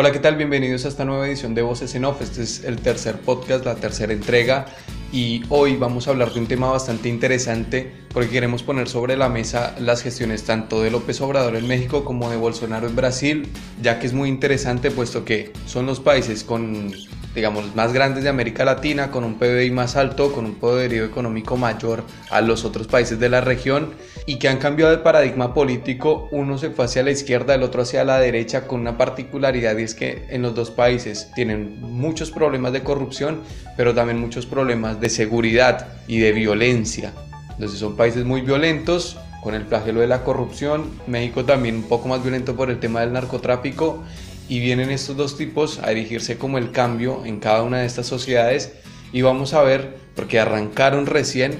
Hola, ¿qué tal? Bienvenidos a esta nueva edición de Voces en Off. Este es el tercer podcast, la tercera entrega y hoy vamos a hablar de un tema bastante interesante porque queremos poner sobre la mesa las gestiones tanto de López Obrador en México como de Bolsonaro en Brasil, ya que es muy interesante puesto que son los países con digamos, más grandes de América Latina, con un PBI más alto, con un poderío económico mayor a los otros países de la región y que han cambiado de paradigma político, uno se fue hacia la izquierda, el otro hacia la derecha, con una particularidad y es que en los dos países tienen muchos problemas de corrupción, pero también muchos problemas de seguridad y de violencia. Entonces son países muy violentos, con el flagelo de la corrupción, México también un poco más violento por el tema del narcotráfico y vienen estos dos tipos a dirigirse como el cambio en cada una de estas sociedades y vamos a ver, porque arrancaron recién,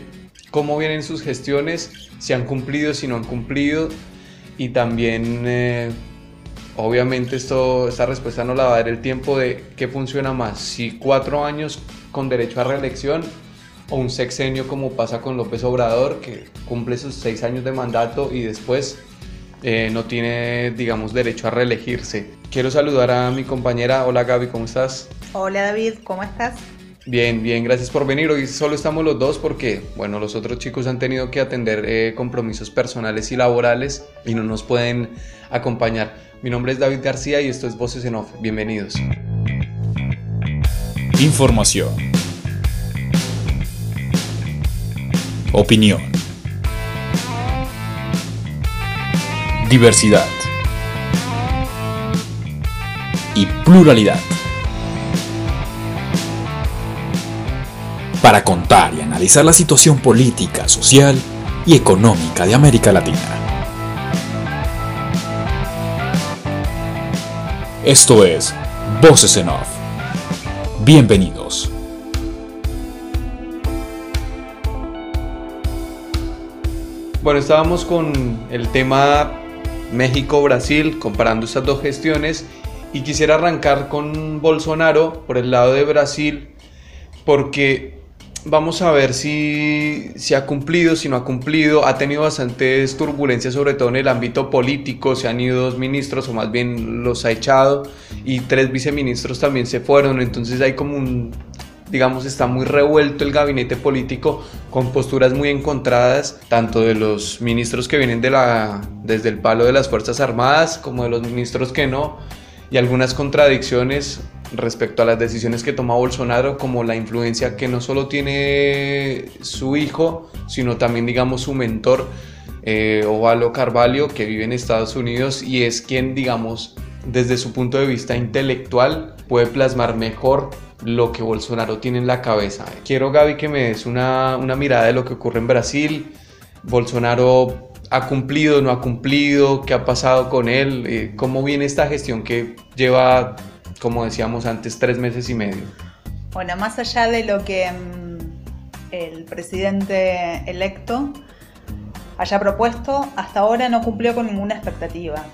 cómo vienen sus gestiones, si han cumplido, si no han cumplido y también eh, obviamente esto, esta respuesta no la va a dar el tiempo de qué funciona más, si cuatro años con derecho a reelección o un sexenio como pasa con López Obrador que cumple sus seis años de mandato y después eh, no tiene, digamos, derecho a reelegirse. Quiero saludar a mi compañera. Hola Gaby, ¿cómo estás? Hola David, ¿cómo estás? Bien, bien, gracias por venir. Hoy solo estamos los dos porque, bueno, los otros chicos han tenido que atender eh, compromisos personales y laborales y no nos pueden acompañar. Mi nombre es David García y esto es Voces en Off. Bienvenidos. Información. Opinión. Diversidad. Y pluralidad. Para contar y analizar la situación política, social y económica de América Latina. Esto es Voces en Off. Bienvenidos. Bueno, estábamos con el tema México-Brasil, comparando estas dos gestiones, y quisiera arrancar con Bolsonaro por el lado de Brasil, porque vamos a ver si, ha cumplido, si no ha cumplido, ha tenido bastantes turbulencias, sobre todo en el ámbito político, se han ido dos ministros, o más bien los ha echado, y tres viceministros también se fueron, entonces hay como un digamos, está muy revuelto el gabinete político con posturas muy encontradas, tanto de los ministros que vienen de la, desde el palo de las Fuerzas Armadas como de los ministros que no, y algunas contradicciones respecto a las decisiones que toma Bolsonaro, como la influencia que no solo tiene su hijo, sino también, digamos, su mentor, eh, Ovalo Carvalho, que vive en Estados Unidos y es quien, digamos, desde su punto de vista intelectual, puede plasmar mejor lo que Bolsonaro tiene en la cabeza. Quiero, Gaby, que me des una, una mirada de lo que ocurre en Brasil. Bolsonaro ha cumplido, no ha cumplido, qué ha pasado con él, eh, cómo viene esta gestión que lleva, como decíamos antes, tres meses y medio. Bueno, más allá de lo que mm, el presidente electo haya propuesto, hasta ahora no cumplió con ninguna expectativa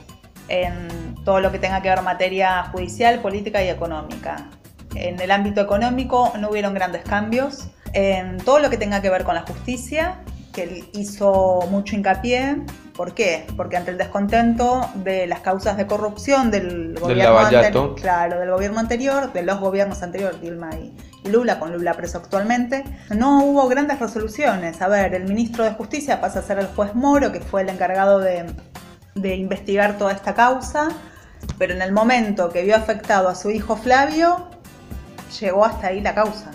en todo lo que tenga que ver materia judicial, política y económica. En el ámbito económico no hubieron grandes cambios. En todo lo que tenga que ver con la justicia, que él hizo mucho hincapié. ¿Por qué? Porque ante el descontento de las causas de corrupción del gobierno anterior, claro, del gobierno anterior, de los gobiernos anteriores, Dilma y, Lula, con Lula preso actualmente, no hubo grandes resoluciones. A ver, el ministro de Justicia pasa a ser el juez Moro, que fue el encargado de, de investigar toda esta causa, pero en el momento que vio afectado a su hijo Flavio, llegó hasta ahí la causa.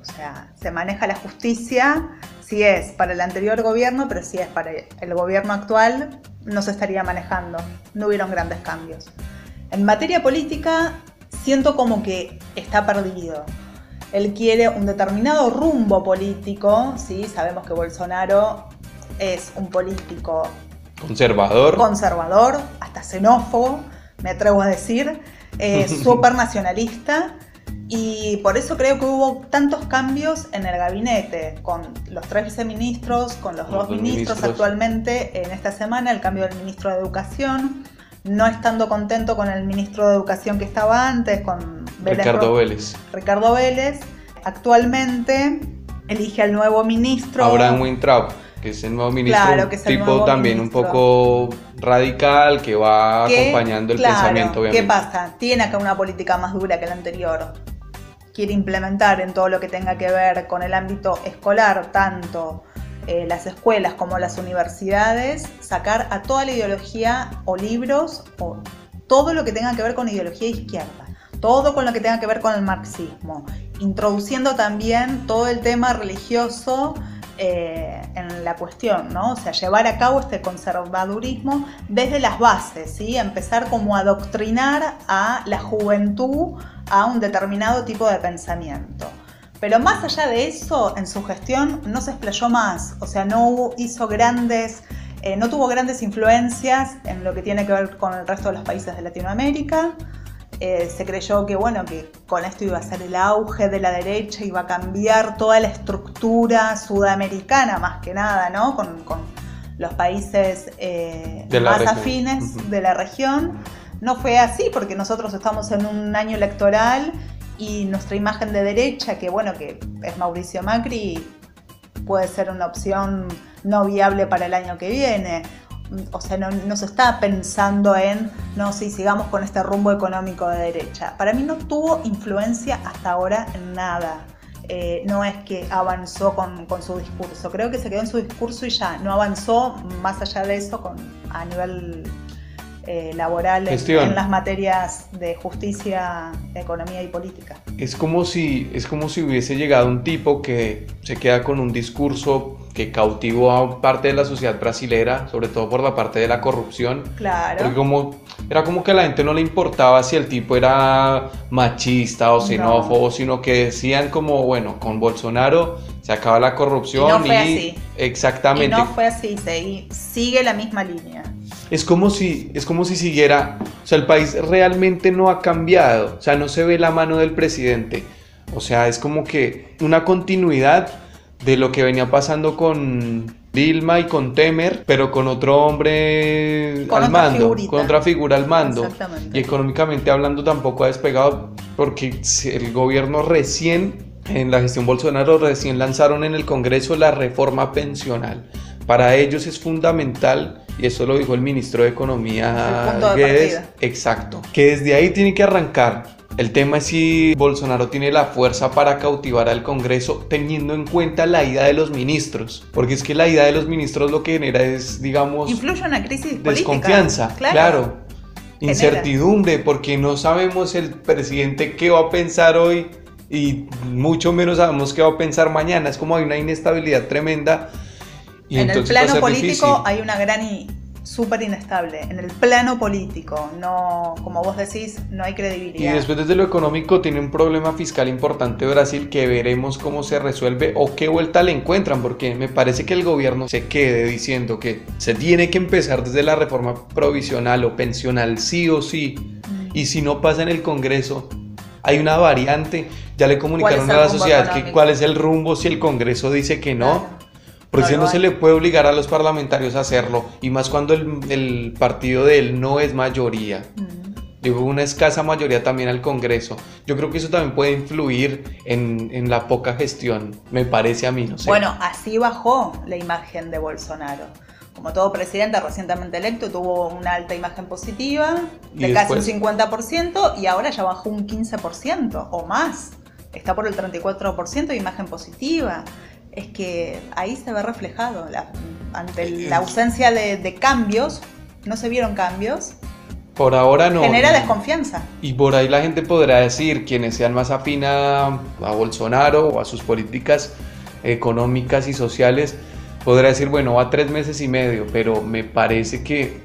O sea, se maneja la justicia, si es para el anterior gobierno, pero si es para el gobierno actual, no se estaría manejando. No hubieron grandes cambios. En materia política, siento como que está perdido. Él quiere un determinado rumbo político, ¿sí? Sabemos que Bolsonaro es un político conservador, conservador, hasta xenófobo, me atrevo a decir, eh, súper nacionalista y por eso creo que hubo tantos cambios en el gabinete, con los tres viceministros, con los, dos, ministros, actualmente en esta semana, el cambio del ministro de Educación, no estando contento con el ministro de Educación que estaba antes, con Ricardo Vélez. Ricardo Vélez. Actualmente elige al nuevo ministro. Abraham Wintraub. Que es el nuevo ministro, Claro, que es el tipo también ministro. un poco radical que va que, acompañando el claro, pensamiento, obviamente. ¿Qué pasa? Tiene acá una política más dura que la anterior. Quiere implementar en todo lo que tenga que ver con el ámbito escolar, tanto eh, las escuelas como las universidades, sacar a toda la ideología o libros o todo lo que tenga que ver con ideología izquierda, todo con lo que tenga que ver con el marxismo, introduciendo también todo el tema religioso eh, en la cuestión, ¿no? O sea, llevar a cabo este conservadurismo desde las bases, ¿sí? Empezar como a adoctrinar a la juventud a un determinado tipo de pensamiento. Pero más allá de eso, en su gestión no se explayó más, o sea, no hizo grandes, eh, no tuvo grandes influencias en lo que tiene que ver con el resto de los países de Latinoamérica. Eh, se creyó que bueno que con esto iba a ser el auge de la derecha, iba a cambiar toda la estructura sudamericana más que nada, ¿no? Con, con los países eh, más región. afines de la región. No fue así porque nosotros estamos en un año electoral y nuestra imagen de derecha, que bueno, que es Mauricio Macri, puede ser una opción no viable para el año que viene. O sea, no, se está pensando en, no, sí, sigamos con este rumbo económico de derecha. Para mí no tuvo influencia hasta ahora en nada. Eh, no es que avanzó con, con su discurso. Creo que se quedó en su discurso y ya. No avanzó más allá de eso con, a nivel eh, laboral en, Gestión. en las materias de justicia, economía y política. Es como si es como si hubiese llegado un tipo que se queda con un discurso que cautivó a parte de la sociedad brasilera, sobre todo por la parte de la corrupción. Claro. Porque como, era como que a la gente no le importaba si el tipo era machista o No. xenófobo, sino que decían como, bueno, con Bolsonaro se acaba la corrupción Y no fue así. exactamente. Y no fue así, se- sigue la misma línea. Es como si, es como si siguiera, o sea, el país realmente no ha cambiado, o sea, no se ve la mano del presidente, o sea, es como que una continuidad de lo que venía pasando con Dilma y con Temer, pero con otro hombre Con al mando, figurita. con otra figura al mando. Exactamente. Y económicamente hablando tampoco ha despegado, porque el gobierno recién, en la gestión Bolsonaro, recién lanzaron en el Congreso la reforma pensional. Para ellos es fundamental, y eso lo dijo el ministro de Economía Guedes, exacto, que desde ahí tiene que arrancar. El tema es si Bolsonaro tiene la fuerza para cautivar al Congreso teniendo en cuenta la ida de los ministros, porque es que la ida de los ministros lo que genera es, digamos, Influye una crisis política. desconfianza, claro. Genera. Incertidumbre, porque no sabemos el presidente qué va a pensar hoy y mucho menos sabemos qué va a pensar mañana. Es como hay una inestabilidad tremenda. Y en el plano político difícil. hay una gran y súper inestable. En el plano político, no, como vos decís, no hay Y credibilidad. después desde lo económico tiene un problema fiscal importante Brasil que veremos cómo se resuelve o qué vuelta le encuentran, porque me parece que el gobierno se quede diciendo que se tiene que empezar desde la reforma provisional o pensional sí o sí, Mm. y si no pasa en el Congreso, hay una variante, ya le comunicaron a la sociedad que cuál es el rumbo si el Congreso dice que no. Claro. Porque No si no se le puede obligar a los parlamentarios a hacerlo, y más cuando el, el partido de él no es mayoría. Digo, una escasa mayoría también al Congreso. Yo creo que eso también puede influir en, en la poca gestión, me parece a mí, no sé. Bueno, así bajó la imagen de Bolsonaro. Como todo presidente recientemente electo, tuvo una alta imagen positiva de casi un 50% y ahora ya bajó un 15% o más. Está por el 34% de imagen positiva. Es que ahí se ve reflejado. la- ante la ausencia de, de cambios, no se vieron cambios, por ahora no. genera y- desconfianza. Y por ahí la gente podrá decir, quienes sean más afín a, a Bolsonaro o a sus políticas económicas y sociales, podrá decir, bueno, va tres meses y medio, pero me parece que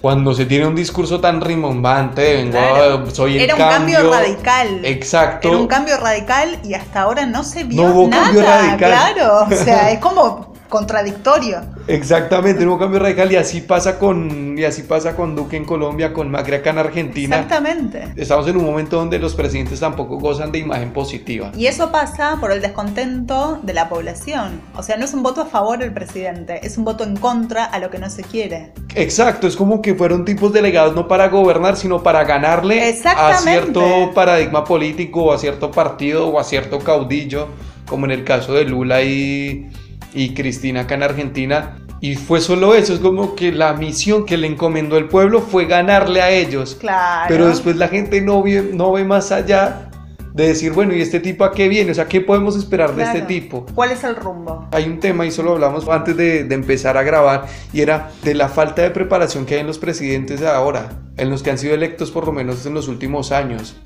cuando se tiene un discurso tan rimbombante, vengo Claro. soy el Era un cambio radical. Exacto. Era un cambio radical y hasta ahora no se vio No hubo nada. cambio radical. Claro, o sea, es como contradictorio. Exactamente, un cambio radical y así pasa con y así pasa con Duque en Colombia, con Macri acá en Argentina. Exactamente. Estamos en un momento donde los presidentes tampoco gozan de imagen positiva. Y eso pasa por el descontento de la población. O sea, no es un voto a favor del presidente, es un voto en contra a lo que no se quiere. Exacto, es como que fueron tipos delegados no para gobernar, sino para ganarle a cierto paradigma político o a cierto partido o a cierto caudillo, como en el caso de Lula y, y Cristina acá en Argentina. Y fue solo eso, es como que la misión que le encomendó el pueblo fue ganarle a ellos. Claro. Pero después la gente no ve, no ve más allá de decir, bueno, ¿y este tipo a qué viene? O sea, ¿qué podemos esperar de este tipo? ¿Cuál es el rumbo? Hay un tema, y solo hablamos antes de, de empezar a grabar, y era de la falta de preparación que hay en los presidentes de ahora, en los que han sido electos por lo menos en los últimos años.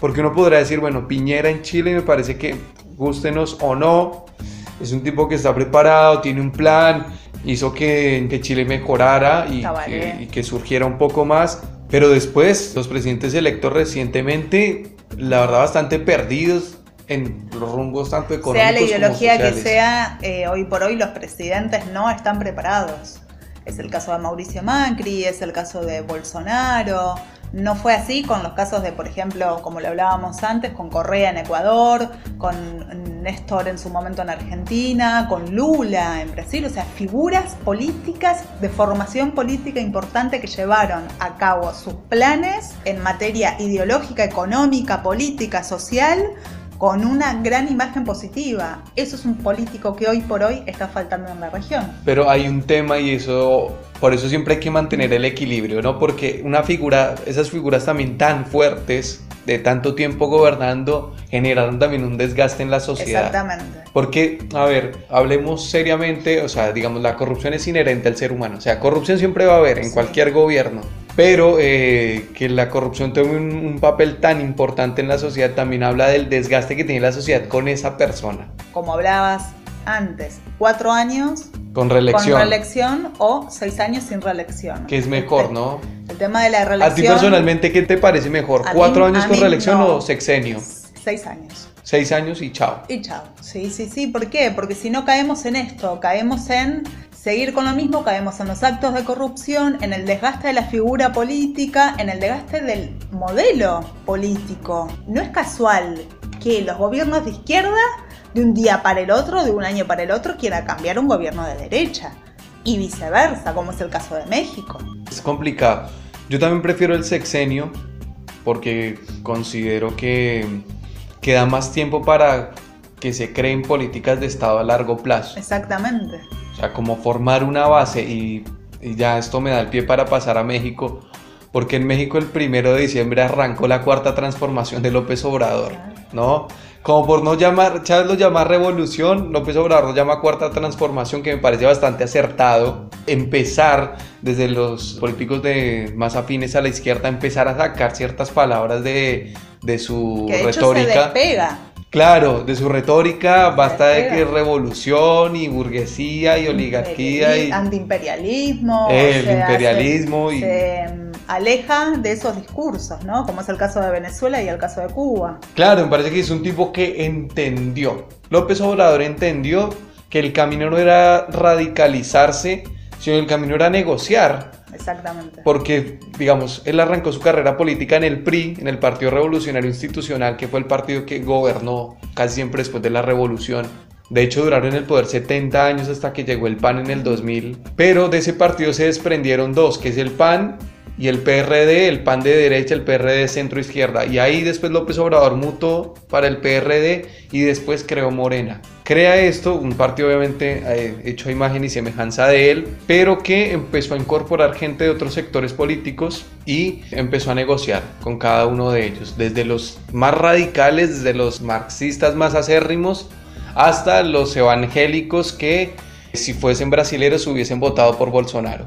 Porque uno podrá decir, bueno, Piñera en Chile me parece que, gústenos o no, es un tipo que está preparado, tiene un plan, hizo que, que Chile mejorara y que, y que surgiera un poco más. Pero después, los presidentes electos recientemente, la verdad, bastante perdidos en los rumbos tanto económicos Sea la ideología como que sea, eh, hoy por hoy los presidentes no están preparados. Es el caso de Mauricio Macri, es el caso de Bolsonaro. No fue así con los casos de, por ejemplo, como lo hablábamos antes, con Correa en Ecuador, con Néstor en su momento en Argentina, con Lula en Brasil, o sea, figuras políticas de formación política importante que llevaron a cabo sus planes en materia ideológica, económica, política, social, con una gran imagen positiva. Eso es un político que hoy por hoy está faltando en la región. Pero hay un tema y eso, por eso siempre hay que mantener el equilibrio, ¿no? Porque una figura, esas figuras también tan fuertes, de tanto tiempo gobernando, generaron también un desgaste en la sociedad. Exactamente. Porque, a ver, hablemos seriamente, o sea, digamos, la corrupción es inherente al ser humano. O sea, corrupción siempre va a haber en Sí. cualquier gobierno. Pero eh, que la corrupción tome un, un papel tan importante en la sociedad también habla del desgaste que tiene la sociedad con esa persona. Como hablabas antes, cuatro años Con reelección. con reelección o seis años sin reelección. que es mejor, El- ¿no? El tema de la A reelección. ti personalmente, ¿qué te parece mejor? a ¿Cuatro mí- años a con reelección no. o sexenio? Seis años. Seis años y chao. Y chao. Sí, sí, sí. ¿Por qué? Porque si no caemos en esto, caemos en seguir con lo mismo, caemos en los actos de corrupción, en el desgaste de la figura política, en el desgaste del modelo político. No es casual que los gobiernos de izquierda, de un día para el otro, de un año para el otro, quieran cambiar un gobierno de derecha. Y viceversa, como es el caso de México. Es complicado. Yo también prefiero el sexenio porque considero que, que da más tiempo para que se creen políticas de Estado a largo plazo. Exactamente. O sea, como formar una base y, y ya esto me da el pie para pasar a México, porque en México el primero de diciembre arrancó la cuarta transformación de López Obrador. ¿no? Como por no llamar, Chávez lo llama revolución, López Obrador lo llama cuarta transformación, que me parece bastante acertado. Empezar desde los políticos de más afines a la izquierda, empezar a sacar ciertas palabras de, de su Que de hecho se retórica. despega. Claro, de su retórica basta de que revolución y burguesía y oligarquía y antiimperialismo, El o sea, imperialismo se, y- se, aleja de esos discursos, ¿no? Como es el caso de Venezuela y el caso de Cuba. claro, me parece que es un tipo que entendió. López Obrador entendió que el camino no era radicalizarse, sino el camino era negociar. Exactamente. Porque, digamos, él arrancó su carrera política en el PRI, en el Partido Revolucionario Institucional, que fue el partido que gobernó casi siempre después de la revolución. De hecho, duraron en el poder 70 años hasta que llegó el PAN en el 2000. Pero de ese partido se desprendieron dos, que es el PAN y el PRD, el PAN de derecha, el PRD centro izquierda. Y ahí después López Obrador mutó para el PRD y después creó Morena. Crea esto, un partido obviamente eh, hecho a imagen y semejanza de él, pero que empezó a incorporar gente de otros sectores políticos y empezó a negociar con cada uno de ellos, desde los más radicales, desde los marxistas más acérrimos, hasta los evangélicos que si fuesen brasileros hubiesen votado por Bolsonaro.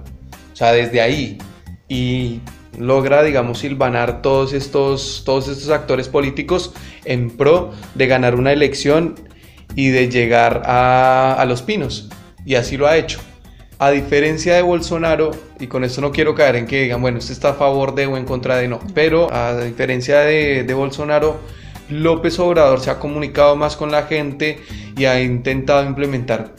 O sea, desde ahí. Y logra, digamos, silvanar todos estos, todos estos actores políticos en pro de ganar una elección y de llegar a, a los pinos. Y así lo ha hecho. A diferencia de Bolsonaro, y con esto no quiero caer en que digan, bueno, usted está a favor de o en contra de no, pero a diferencia de, de Bolsonaro, López Obrador se ha comunicado más con la gente y ha intentado implementar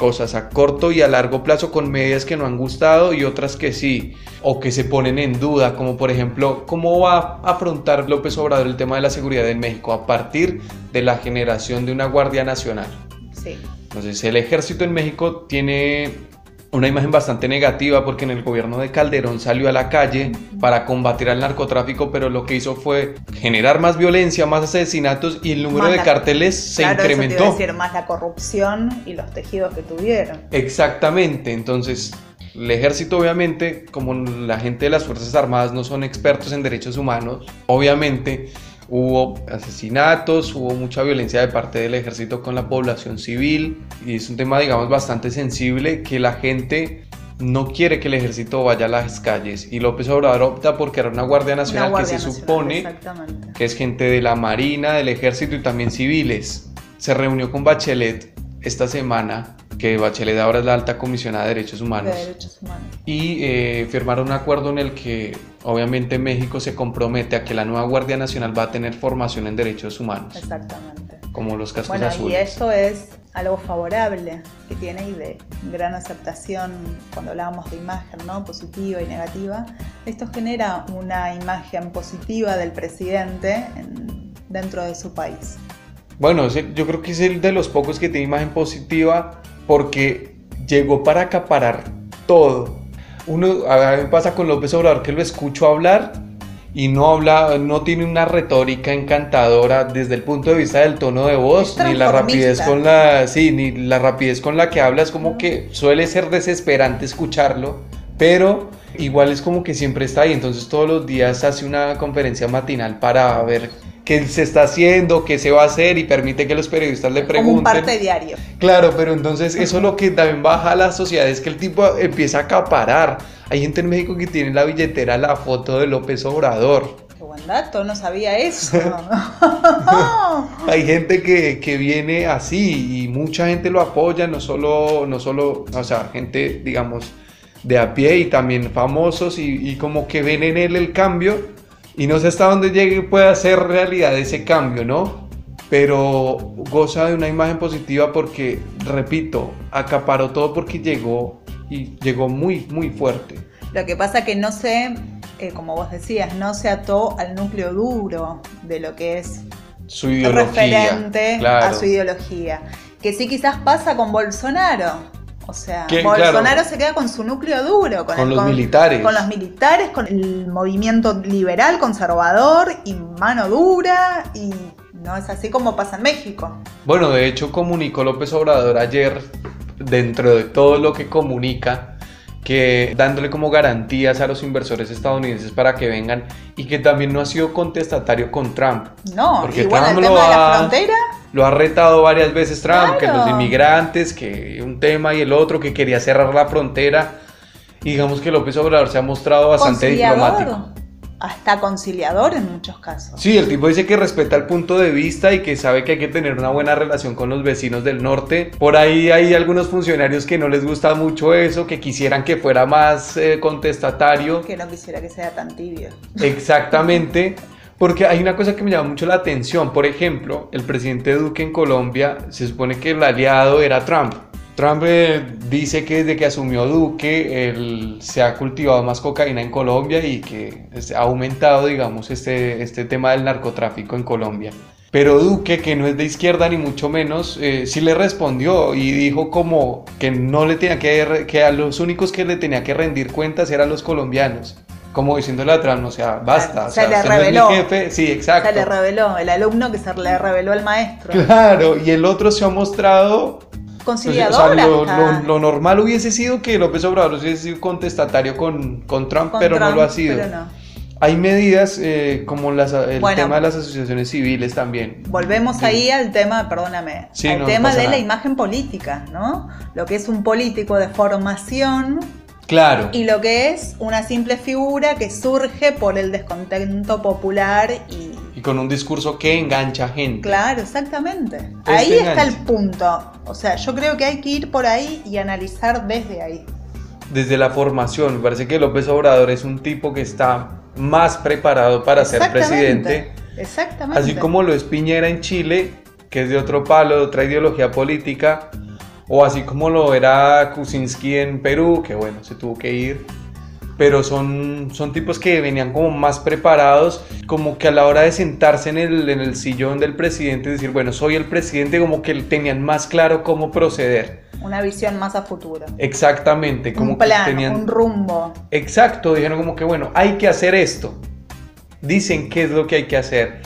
cosas a corto y a largo plazo con medidas que no han gustado y otras que sí, o que se ponen en duda, como por ejemplo, ¿cómo va a afrontar López Obrador el tema de la seguridad en México a partir de la generación de una Guardia Nacional? Sí. Entonces, el ejército en México tiene una imagen bastante negativa porque en el gobierno de Calderón salió a la calle para combatir al narcotráfico, pero lo que hizo fue generar más violencia, más asesinatos y el número Más de la- carteles se Claro, eso te iba a incrementó. decir, más la corrupción y los tejidos que tuvieron. Exactamente, entonces el ejército obviamente, como la gente de las Fuerzas Armadas no son expertos en derechos humanos, obviamente hubo asesinatos, hubo mucha violencia de parte del ejército con la población civil y es un tema digamos bastante sensible que la gente no quiere que el ejército vaya a las calles y López Obrador opta por crear una Guardia Una Nacional Guardia que se Nacional, supone que es gente de la Marina, del Ejército y también civiles. Se reunió con Bachelet esta semana, que Bachelet ahora es la alta comisionada de derechos De humanos, derechos humanos. y eh, firmaron un acuerdo en el que obviamente México se compromete a que la nueva Guardia Nacional va a tener formación en derechos humanos, Exactamente. como los cascos Bueno, y azules. eso es algo favorable que tiene y de gran aceptación cuando hablábamos de imagen, ¿no? Positiva y negativa. Esto genera una imagen positiva del presidente en- dentro de su país. Bueno, yo creo que es el de los pocos que tiene imagen positiva porque llegó para acaparar todo. Uno, a mí me pasa con López Obrador que lo escucho hablar y no habla, no tiene una retórica encantadora desde el punto de vista del tono de voz, ni la rapidez con la, sí, ni la rapidez con la que habla, es como que suele ser desesperante escucharlo, pero igual es como que siempre está ahí, entonces todos los días hace una conferencia matinal para ver qué se está haciendo, qué se va a hacer y permite que los periodistas le Como un pregunten. parte diario. Claro, pero entonces eso lo que también baja a la sociedad es que el tipo empieza a acaparar. Hay gente en México que tiene en la billetera la foto de López Obrador. Qué buen dato, no sabía eso. Hay gente que, que viene así y mucha gente lo apoya, no solo, no solo, o sea, gente, digamos, de a pie y también famosos y, y como que ven en él el cambio y no sé hasta dónde llegue y pueda hacer realidad ese cambio, ¿no? Pero goza de una imagen positiva porque, repito, acaparó todo porque llegó y llegó muy, muy fuerte. Lo que pasa que no se, eh, como vos decías, no se ató al núcleo duro de lo que es Su ideología. referente claro. a su ideología. Que sí quizás pasa con Bolsonaro. O sea, Que, Bolsonaro claro. se queda con su núcleo duro. Con los militares. Con los militares, con el movimiento liberal, conservador y mano dura. Y no es así como pasa en México. Bueno, de hecho comunicó López Obrador ayer, dentro de todo lo que comunica, que dándole como garantías a los inversores estadounidenses para que vengan y que también no ha sido contestatario con Trump. No, Porque igual el Trump tema lo de la frontera. Lo ha retado varias veces Trump, que los inmigrantes, que un tema y el otro, que quería cerrar la frontera. Y digamos que López Obrador se ha mostrado bastante diplomático. Hasta conciliador en muchos casos. Sí, el tipo dice que respeta el punto de vista y que sabe que hay que tener una buena relación con los vecinos del norte. Por ahí hay algunos funcionarios que no les gusta mucho eso, que quisieran que fuera más eh, contestatario. Que no quisiera que sea tan tibio. Exactamente. Porque hay una cosa que me llama mucho la atención. Por ejemplo, el presidente Duque en Colombia se supone que el aliado era Trump. Trump eh, dice que desde que asumió Duque él, se ha cultivado más cocaína en Colombia y que ha aumentado, digamos, este, este tema del narcotráfico en Colombia. Pero Duque, que no es de izquierda ni mucho menos, eh, sí le respondió y dijo como que no le tenía que, que a los únicos que le tenía que rendir cuentas eran los colombianos. Como diciéndole a Trump, o sea, basta. o Se sea, le usted no es mi reveló. jefe. Sí, exacto. Se le reveló, el alumno que se le reveló al maestro. Claro, y el otro se ha mostrado Conciliador o sea, lo, lo- lo normal hubiese sido que López Obrador hubiese sido contestatario con, con Trump, con pero no Trump, lo ha sido. pero no. Hay medidas eh, como las- el Bueno. tema de las asociaciones civiles también. Volvemos Sí. ahí al tema, perdóname, Sí, al no tema pasa de la nada. imagen política, ¿no? Lo que es un político de formación Claro. y lo que es una simple figura que surge por el descontento popular y... Y con un discurso que engancha gente. Claro, exactamente. Este ahí está el punto. O sea, yo creo que hay que ir por ahí y analizar desde ahí. Desde la formación, me parece que López Obrador es un tipo que está más preparado para ser presidente. Exactamente. Así como lo es Piñera en Chile, que es de otro palo, de otra ideología política, o así como lo era Kuczynski en Perú, que bueno, se tuvo que ir. Pero son, son tipos que venían como más preparados, como que a la hora de sentarse en el, en el sillón del presidente y decir, bueno, soy el presidente, como que tenían más claro cómo proceder. Una visión más a futuro. Exactamente, como un plan, que tenían un rumbo. Exacto, dijeron como que bueno, hay que hacer esto. Dicen qué es lo que hay que hacer.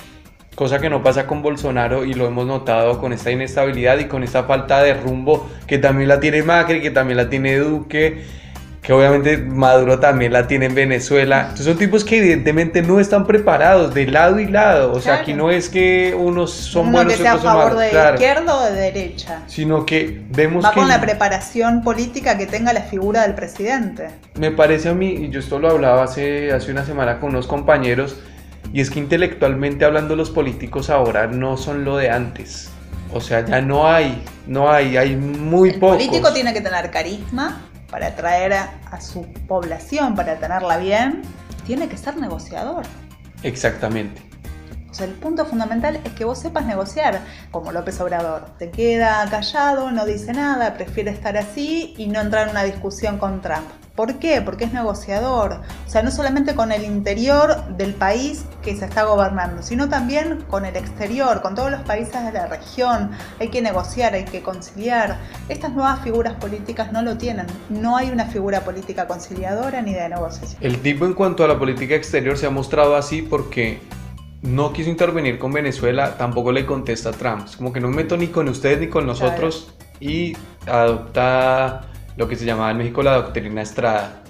Cosa que no pasa con Bolsonaro y lo hemos notado con esta inestabilidad y con esta falta de rumbo que también la tiene Macri, que también la tiene Duque que obviamente Maduro también la tiene en Venezuela. Entonces son tipos que evidentemente no están preparados de lado y lado. O sea, aquí no es que unos son Uno buenos que sea a favor de Claro. izquierda o de derecha. Sino que vemos Va que con la preparación política que tenga la figura del presidente. me parece a mí, y yo esto lo hablaba hace, hace una semana con unos compañeros, y es que intelectualmente hablando los políticos ahora no son lo de antes. O sea, ya no hay, no hay, hay muy el pocos. político tiene que tener carisma para atraer a, a su población, para tenerla bien. Tiene que ser negociador. Exactamente. O sea, el punto fundamental es que vos sepas negociar, como López Obrador. Te queda callado, no dice nada, prefiere estar así y no entrar en una discusión con Trump. ¿Por qué? Porque es negociador. O sea, no solamente con el interior del país que se está gobernando, sino también con el exterior, con todos los países de la región. Hay que negociar, hay que conciliar. Estas nuevas figuras políticas no lo tienen. No hay una figura política conciliadora ni de negociación. El tipo en cuanto a la política exterior se ha mostrado así porque no quiso intervenir con Venezuela, tampoco le contesta a Trump. Es como que no me meto ni con ustedes ni con nosotros y adopta lo que se llamaba en México la doctrina Estrada.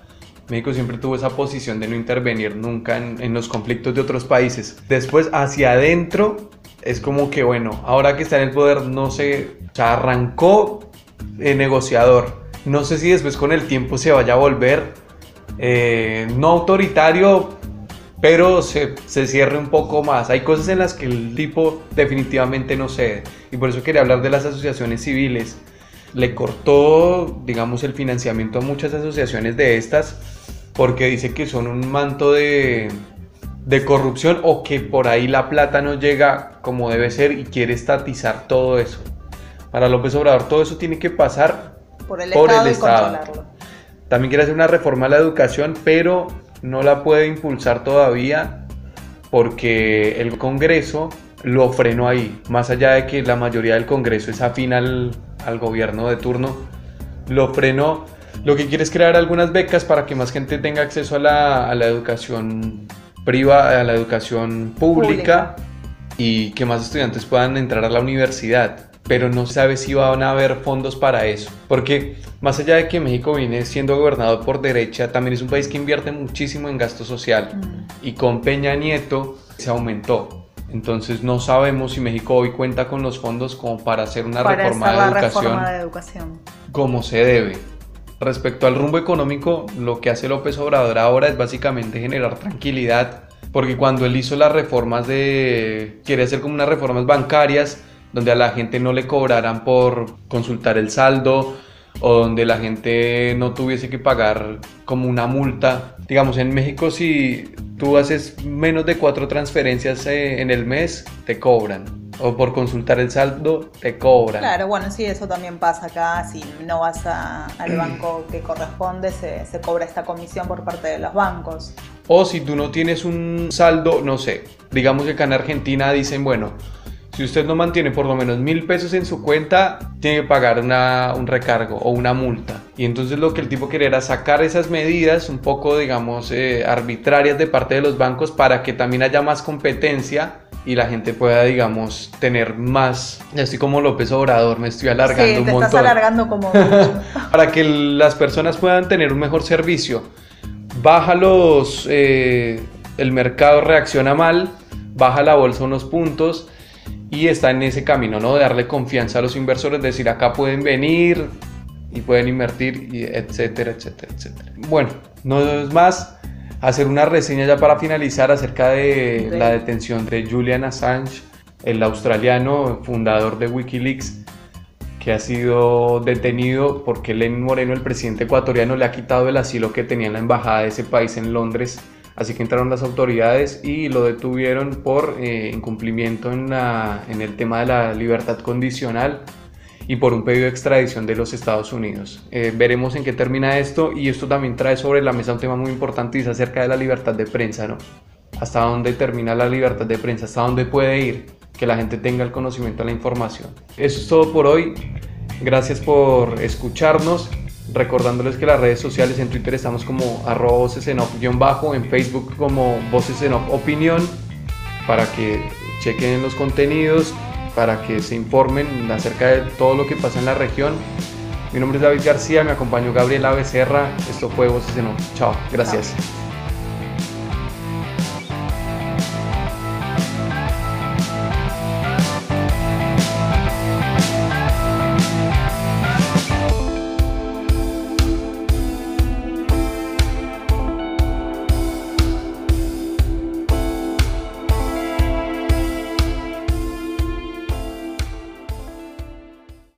México siempre tuvo esa posición de no intervenir nunca en, en los conflictos de otros países. Después, hacia adentro, es como que, bueno, ahora que está en el poder, no sé, o sea, arrancó eh, negociador. No sé si después con el tiempo se vaya a volver eh, no autoritario, pero se, se cierre un poco más. Hay cosas en las que el tipo definitivamente no cede. Y por eso quería hablar de las asociaciones civiles. Le cortó, digamos, el financiamiento a muchas asociaciones de estas porque dice que son un manto de, de corrupción o que por ahí la plata no llega como debe ser y quiere estatizar todo eso. Para López Obrador todo eso tiene que pasar Por el Por Estado el y Estado. controlarlo. también quiere hacer una reforma a la educación, pero no la puede impulsar todavía porque el Congreso lo frenó ahí. Más allá de que la mayoría del Congreso es afín al, al gobierno de turno, lo frenó. Lo que quiere es crear algunas becas para que más gente tenga acceso a la, a la educación privada, a la educación pública, Pública. y que más estudiantes puedan entrar a la universidad. Pero no sabe si van a haber fondos para eso. Porque más allá de que México viene siendo gobernado por derecha, también es un país que invierte muchísimo en gasto social. Mm. Y con Peña Nieto se aumentó. Entonces no sabemos si México hoy cuenta con los fondos como para hacer una Para reforma de la educación reforma de educación. como se debe. Respecto al rumbo económico, lo que hace López Obrador ahora es básicamente generar tranquilidad, porque cuando él hizo las reformas de... quiere hacer como unas reformas bancarias, donde a la gente no le cobraran por consultar el saldo, o donde la gente no tuviese que pagar como una multa. Digamos, en México si tú haces menos de cuatro transferencias eh, en el mes, te cobran. O por consultar el saldo, te cobran. Claro, bueno, sí, eso también pasa acá. Si no vas a- al banco que corresponde, se, se cobra esta comisión por parte de los bancos. O si tú no tienes un saldo, no sé, digamos que acá en Argentina dicen, bueno, si usted no mantiene por lo menos mil pesos en su cuenta, tiene que pagar una- un recargo o una multa. Y entonces lo que el tipo quería era sacar esas medidas un poco, digamos, eh, arbitrarias de parte de los bancos para que también haya más competencia y la gente pueda, digamos, tener más. Estoy como López Obrador, me estoy alargando sí, un te montón estás alargando como para que las personas puedan tener un mejor servicio. Baja los, eh, el mercado reacciona mal, baja la bolsa unos puntos y está en ese camino, ¿no? De darle confianza a los inversores, decir acá pueden venir y pueden invertir, y etcétera, etcétera, etcétera. Bueno, no es más hacer una reseña ya para finalizar acerca de la detención de Julian Assange, el australiano fundador de Wikileaks que ha sido detenido porque Lenin Moreno, el presidente ecuatoriano, le ha quitado el asilo que tenía en la embajada de ese país en Londres. Así que entraron las autoridades y lo detuvieron por eh, incumplimiento en, la- en el tema de la libertad condicional y por un pedido de extradición de los Estados Unidos. Eh, veremos en qué termina esto y esto también trae sobre la mesa un tema muy importante y es acerca de la libertad de prensa, ¿no? Hasta dónde termina la libertad de prensa, hasta dónde puede ir que la gente tenga el conocimiento de la información. Eso es todo por hoy. Gracias por escucharnos. Recordándoles que las redes sociales en Twitter estamos como arroba voces en bajo, en Facebook como voces en opinión, para que chequen los contenidos, para que se informen acerca de todo lo que pasa en la región. Mi nombre es David García, me acompañó Gabriela Becerra, esto fue Voces en Off. Chao, gracias.